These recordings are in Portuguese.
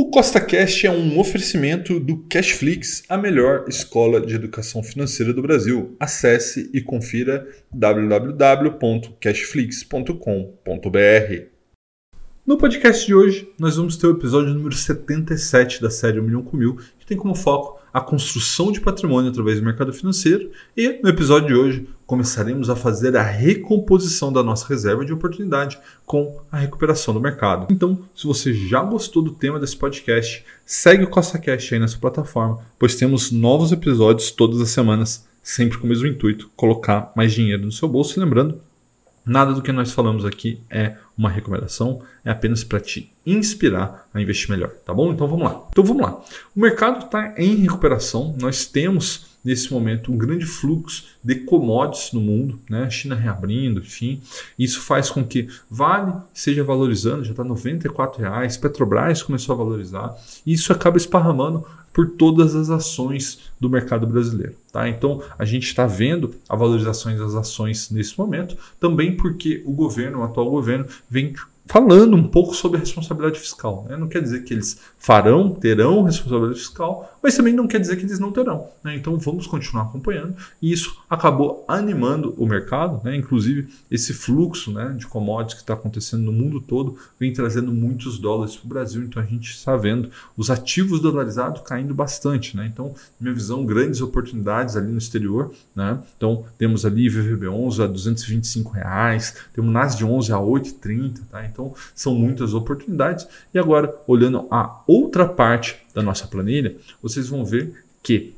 O CostaCast é um oferecimento do Cashflix, a melhor escola de educação financeira do Brasil. Acesse e confira www.cashflix.com.br. No podcast de hoje, nós vamos ter o episódio número 77 da série 1 milhão com mil, tem como foco a construção de patrimônio através do mercado financeiro. E no episódio de hoje, começaremos a fazer a recomposição da nossa reserva de oportunidade com a recuperação do mercado. Então, se você já gostou do tema desse podcast, segue o Costa Cash aí nessa plataforma, pois temos novos episódios todas as semanas, sempre com o mesmo intuito, colocar mais dinheiro no seu bolso. E lembrando, Nada do que nós falamos aqui é uma recomendação, é apenas para te inspirar a investir melhor, tá bom? Então vamos lá. Então vamos lá. O mercado está em recuperação, nós temos nesse momento um grande fluxo de commodities no mundo, né? A China reabrindo, enfim. Isso faz com que Vale seja valorizando, já está R$ 94,00, Petrobras começou a valorizar, e isso acaba esparramando por todas as ações do mercado brasileiro. Tá? Então a gente está vendo a valorização das ações nesse momento, também porque o governo, o atual governo, vem falando um pouco sobre a responsabilidade fiscal. Né? Não quer dizer que eles farão, terão responsabilidade fiscal, mas também não quer dizer que eles não terão. Né? Então vamos continuar acompanhando e isso acabou animando o mercado, né? inclusive esse fluxo né, de commodities que está acontecendo no mundo todo vem trazendo muitos dólares para o Brasil, então a gente está vendo os ativos dolarizados caindo bastante. Né? Então, minha visão, grandes oportunidades ali no exterior. Né? Então temos ali VVB11 a 225 reais, temos NAS de 11 a 8,30. Tá? Então, são muitas oportunidades. E agora, olhando a outra parte da nossa planilha, vocês vão ver que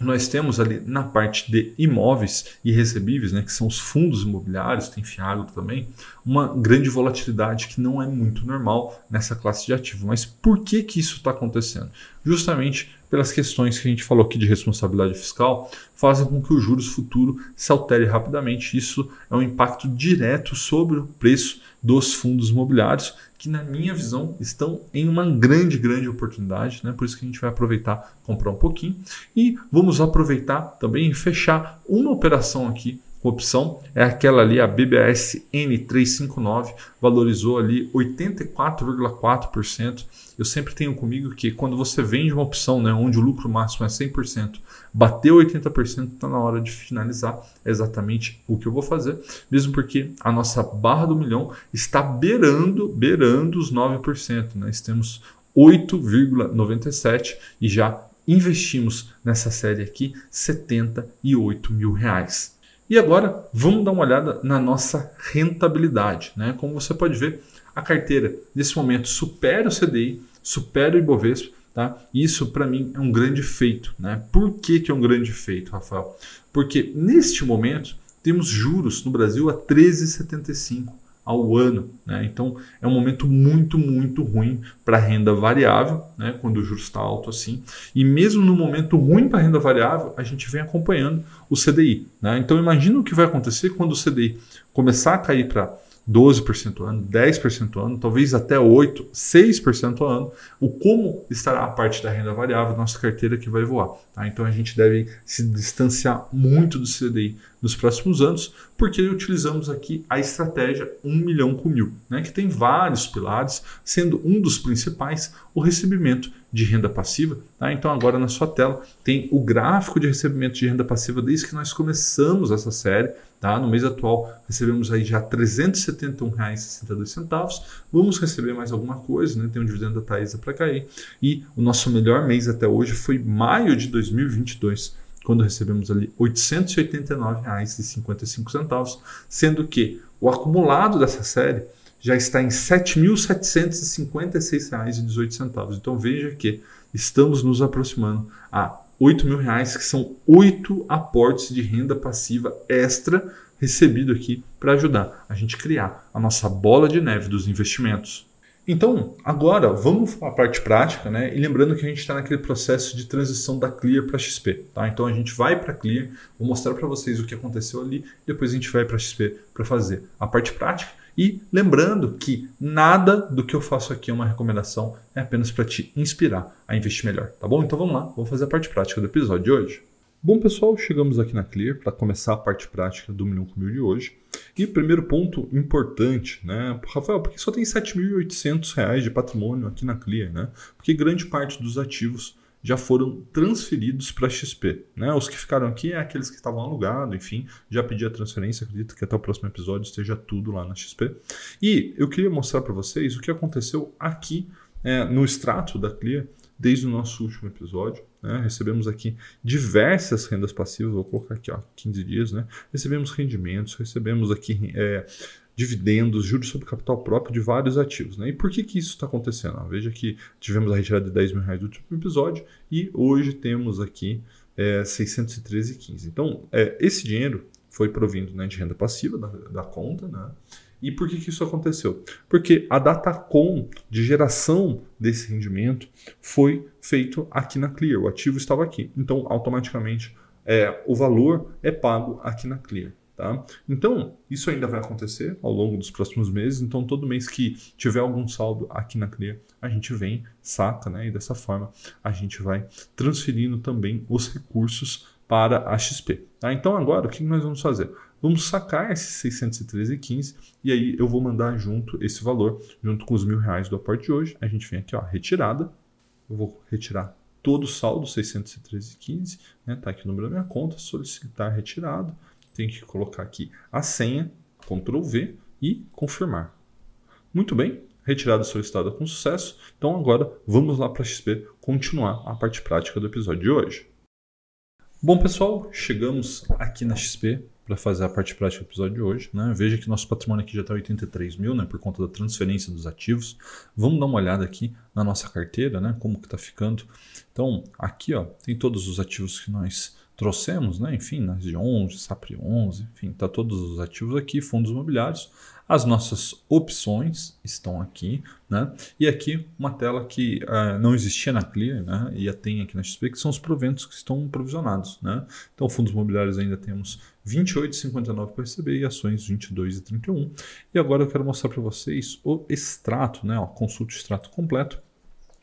nós temos ali na parte de imóveis e recebíveis, né, que são os fundos imobiliários, tem Fiagro também, uma grande volatilidade que não é muito normal nessa classe de ativo. Mas por que, que isso está acontecendo? Justamente pelas questões que a gente falou aqui de responsabilidade fiscal, fazem com que o juros futuro se altere rapidamente. Isso é um impacto direto sobre o preço dos fundos imobiliários, que na minha visão estão em uma grande, grande oportunidade, né? Por isso que a gente vai aproveitar comprar um pouquinho e vamos aproveitar também e fechar uma operação aqui opção é aquela ali, a BBS N359, valorizou ali 84,4%. Eu sempre tenho comigo que quando você vende uma opção né, onde o lucro máximo é 100%, bateu 80%, está na hora de finalizar. É exatamente o que eu vou fazer, mesmo porque a nossa barra do milhão está beirando, beirando os 9%. Nós temos 8,97 e já investimos nessa série aqui 78 mil reais. E agora vamos dar uma olhada na nossa rentabilidade. Né? Como você pode ver, a carteira nesse momento supera o CDI, supera o Ibovespa. Tá? Isso para mim é um grande feito. Né? Por que, que é um grande feito, Rafael? Porque neste momento temos juros no Brasil a 13,75 ao ano. Né? Então é um momento muito, muito ruim para renda variável, né? quando o juros está alto assim. E mesmo no momento ruim para renda variável, a gente vem acompanhando o CDI. Né? Então imagina o que vai acontecer quando o CDI começar a cair para 12% ao ano, 10% ao ano, talvez até 8%, 6% ao ano, o como estará a parte da renda variável nossa carteira que vai voar. Tá? Então a gente deve se distanciar muito do CDI nos próximos anos, porque utilizamos aqui a estratégia 1 milhão com mil, né? que tem vários pilares, sendo um dos principais o recebimento de renda passiva. Tá? Então agora na sua tela tem o gráfico de recebimento de renda passiva desde que nós começamos essa série. Tá? No mês atual recebemos aí já R$ 371,62. Vamos receber mais alguma coisa, né? tem um dividendo da Taesa para cair. E o nosso melhor mês até hoje foi maio de 2022, quando recebemos ali R$ 889,55, sendo que o acumulado dessa série já está em R$ 7.756,18. Então veja que estamos nos aproximando a R$ mil reais, que são oito aportes de renda passiva extra recebido aqui para ajudar a gente criar a nossa bola de neve dos investimentos. Então, agora vamos para a parte prática, né? E lembrando que a gente está naquele processo de transição da Clear para XP, tá? Então a gente vai para Clear, vou mostrar para vocês o que aconteceu ali, depois a gente vai para XP para fazer a parte prática. E lembrando que nada do que eu faço aqui é uma recomendação, é apenas para te inspirar a investir melhor, tá bom? Então vamos lá, vamos fazer a parte prática do episódio de hoje. Bom, pessoal, chegamos aqui na Clear para começar a parte prática do Milhão com Mil de hoje. E primeiro ponto importante, né? Rafael, por que só tem R$ 7.800 de patrimônio aqui na Clear, né? Porque grande parte dos ativos já foram transferidos para XP. Né? Os que ficaram aqui é aqueles que estavam alugados, enfim, já pedi a transferência, acredito que até o próximo episódio esteja tudo lá na XP. E eu queria mostrar para vocês o que aconteceu aqui é, no extrato da Clear desde o nosso último episódio. Né? Recebemos aqui diversas rendas passivas, vou colocar aqui ó, 15 dias, né? recebemos rendimentos, recebemos aqui é, dividendos, juros sobre capital próprio de vários ativos. Né? E por que, que isso está acontecendo? veja que tivemos a retirada de 10 mil reais do último episódio e hoje temos aqui é, 613,15. Então, é, esse dinheiro foi provindo né, de renda passiva da, da conta, né? E por que, que isso aconteceu? Porque a datacom de geração desse rendimento foi feito aqui na Clear, o ativo estava aqui. Então, automaticamente, é, o valor é pago aqui na Clear. Tá? Então, isso ainda vai acontecer ao longo dos próximos meses. Então, todo mês que tiver algum saldo aqui na Clear, a gente vem, saca, né? E dessa forma a gente vai transferindo também os recursos para a XP. Tá? Então, agora, o que nós vamos fazer? Vamos sacar esses 613,15 e aí eu vou mandar junto esse valor, junto com os mil reais do aporte de hoje. A gente vem aqui, ó, retirada. Eu vou retirar todo o saldo, 613,15, né? Tá aqui o número da minha conta, solicitar retirado tem que colocar aqui a senha, Ctrl V e confirmar. Muito bem, retirada solicitada com sucesso. Então agora vamos lá para a XP continuar a parte prática do episódio de hoje. Bom pessoal, chegamos aqui na XP para fazer a parte prática do episódio de hoje. Né? Veja que nosso patrimônio aqui já está 83 mil, né, por conta da transferência dos ativos. Vamos dar uma olhada aqui na nossa carteira, né, como que está ficando. Então aqui ó, tem todos os ativos que nós trouxemos, né? enfim, nas de 11, SAPRI 11, enfim, está todos os ativos aqui, fundos imobiliários. As nossas opções estão aqui, né? E aqui uma tela que uh, não existia na Clear, né? E a tem aqui na XP, que são os proventos que estão provisionados, né? Então, fundos imobiliários ainda temos 28,59 para receber e ações 22,31. E agora eu quero mostrar para vocês o extrato, né? Ó, consulte o extrato completo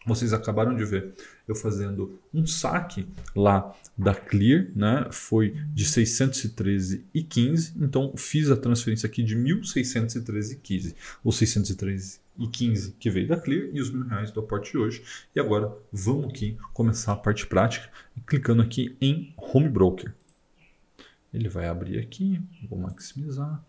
vocês acabaram de ver eu fazendo um saque lá da Clear, né? Foi de 613,15, então fiz a transferência aqui de 1.613,15, ou 613,15 que veio da Clear e os mil reais do aporte de hoje. E agora vamos aqui começar a parte prática, clicando aqui em Home Broker. Ele vai abrir aqui, vou maximizar.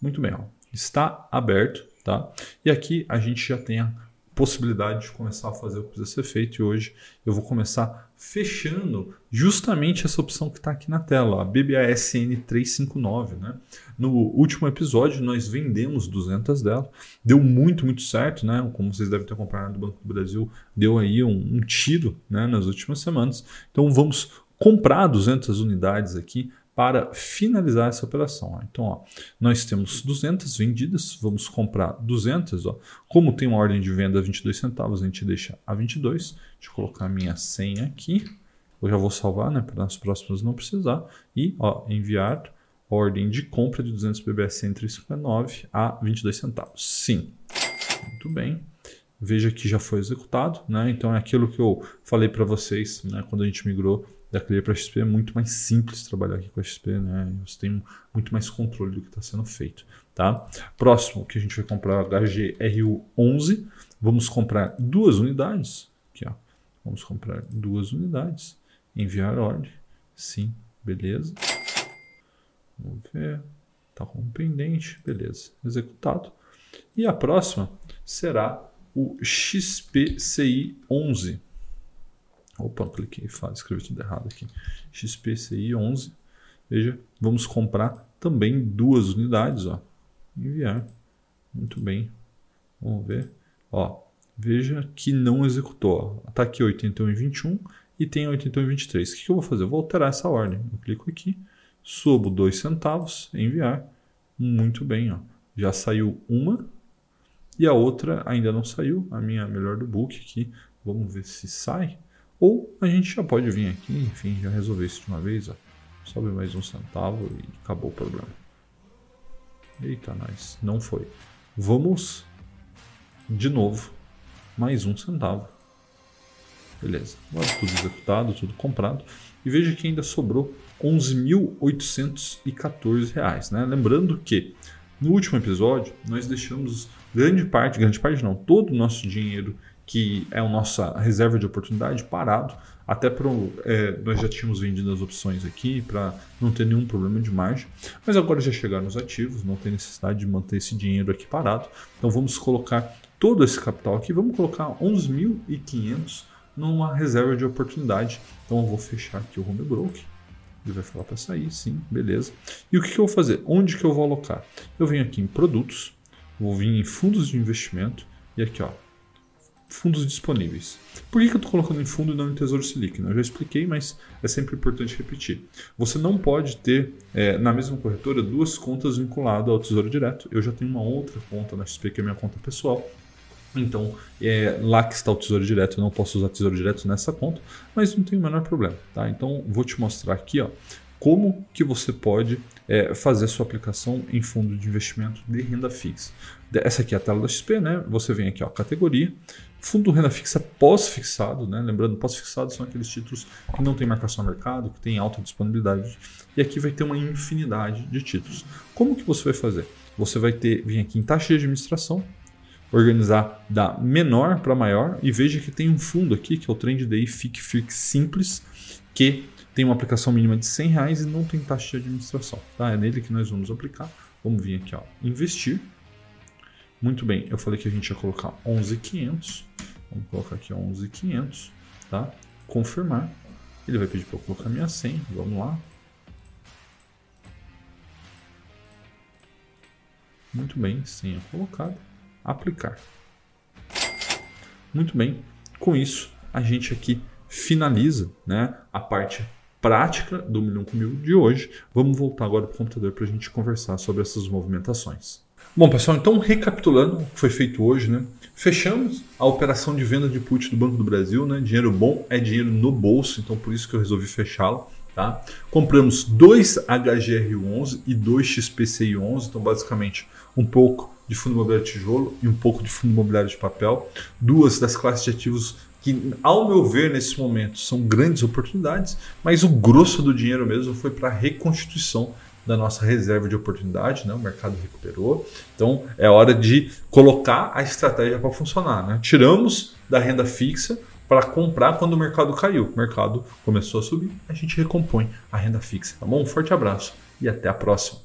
Muito bem, ó. está aberto, tá? E aqui a gente já tem a possibilidade de começar a fazer o que precisa ser feito. E hoje eu vou começar fechando justamente essa opção que está aqui na tela, a BBASN 359. Né? No último episódio nós vendemos 200 dela, deu muito, muito certo. Né? Como vocês devem ter acompanhado, o Banco do Brasil deu aí um, um tiro né, nas últimas semanas. Então vamos comprar 200 unidades aqui para finalizar essa operação. Então, ó, nós temos 200 vendidas, vamos comprar 200. Ó. Como tem uma ordem de venda a 22 centavos, a gente deixa a 22. Deixa eu colocar a minha senha aqui. Eu já vou salvar, né, para nas próximas não precisar. E ó, enviar ordem de compra de 200 BBSN 359 a 22 centavos. Sim. Muito bem. Veja que já foi executado, né? Então é aquilo que eu falei para vocês, né, quando a gente migrou da Clear para a XP é muito mais simples trabalhar aqui com a XP, né? Você tem muito mais controle do que está sendo feito, tá? Próximo que a gente vai comprar HGRU11, vamos comprar duas unidades, aqui ó, vamos comprar duas unidades, enviar ordem, sim, beleza. Vamos ver, tá com pendente, beleza, executado. E a próxima será o XPCI 11. Opa, cliquei e escrevi tudo errado aqui. XPCI 11. Veja, vamos comprar também duas unidades. Ó. Enviar. Muito bem. Vamos ver. Ó, veja que não executou. Está aqui 81,21 e tem 81,23. O que, que eu vou fazer? Eu vou alterar essa ordem. Eu clico aqui, subo 2 centavos, enviar. Muito bem. Ó. Já saiu uma e a outra ainda não saiu. A minha melhor do book aqui. Vamos ver se sai. Ou a gente já pode vir aqui, enfim, já resolver isso de uma vez, ó. Sobe mais um centavo e acabou o problema. Eita, nós. Não foi. Vamos de novo. Mais um centavo. Beleza. Agora tudo executado, tudo comprado. E veja que ainda sobrou R$ 11.814. Né? Lembrando que No último episódio, nós deixamos grande parte, grande parte não, todo o nosso dinheiro que é a nossa reserva de oportunidade parado, até para é, nós já tínhamos vendido as opções aqui para não ter nenhum problema de margem, mas agora já chegaram os ativos, não tem necessidade de manter esse dinheiro aqui parado. Então vamos colocar todo esse capital aqui, vamos colocar 11.500 numa reserva de oportunidade. Então eu vou fechar aqui o home broker ele vai falar para sair, sim, beleza. E o que, que eu vou fazer? Onde que eu vou alocar? Eu venho aqui em produtos, vou vir em fundos de investimento e aqui, ó, fundos disponíveis. Por que, que eu estou colocando em fundo e não em Tesouro Selic? Eu já expliquei, mas é sempre importante repetir. Você não pode ter é, na mesma corretora duas contas vinculadas ao Tesouro Direto. Eu já tenho uma outra conta na XP que é minha conta pessoal. Então, é lá que está o Tesouro Direto, eu não posso usar Tesouro Direto nessa conta, mas não tem o menor problema, tá? Então, vou te mostrar aqui, ó, como que você pode é, fazer a sua aplicação em fundo de investimento de renda fixa. Essa aqui é a tela da XP, né? Você vem aqui, ó, categoria, fundo renda fixa pós-fixado, né? Lembrando, pós-fixado são aqueles títulos que não tem marcação no mercado, que tem alta disponibilidade. E aqui vai ter uma infinidade de títulos. Como que você vai fazer? Você vai ter, vir aqui em taxa de administração, organizar da menor para maior e veja que tem um fundo aqui, que é o Trend Day Fic Fix Simples, que tem uma aplicação mínima de 100 reais e não tem taxa de administração. Tá? É nele que nós vamos aplicar. Vamos vir aqui, ó, investir. Muito bem, eu falei que a gente ia colocar 11.500. Vamos colocar aqui 11.500, tá? Confirmar. Ele vai pedir para eu colocar minha senha. Vamos lá. Muito bem, senha colocada aplicar. Muito bem, com isso a gente aqui finaliza né, a parte prática do milhão com mil de hoje. Vamos voltar agora para o computador para a gente conversar sobre essas movimentações. Bom, pessoal, então recapitulando o que foi feito hoje, né? Fechamos a operação de venda de put do Banco do Brasil, né? Dinheiro bom é dinheiro no bolso, então por isso que eu resolvi fechá-lo. Tá? Compramos dois HGR11 e dois XPCI11, então basicamente um pouco de fundo imobiliário de tijolo e um pouco de fundo imobiliário de papel, duas das classes de ativos que, ao meu ver, nesse momento são grandes oportunidades, mas o grosso do dinheiro mesmo foi para a reconstituição da nossa reserva de oportunidade, né? o mercado recuperou. Então é hora de colocar a estratégia para funcionar. Né? Tiramos da renda fixa para comprar quando o mercado caiu. O mercado começou a subir, a gente recompõe a renda fixa. Tá bom? Um forte abraço e até a próxima.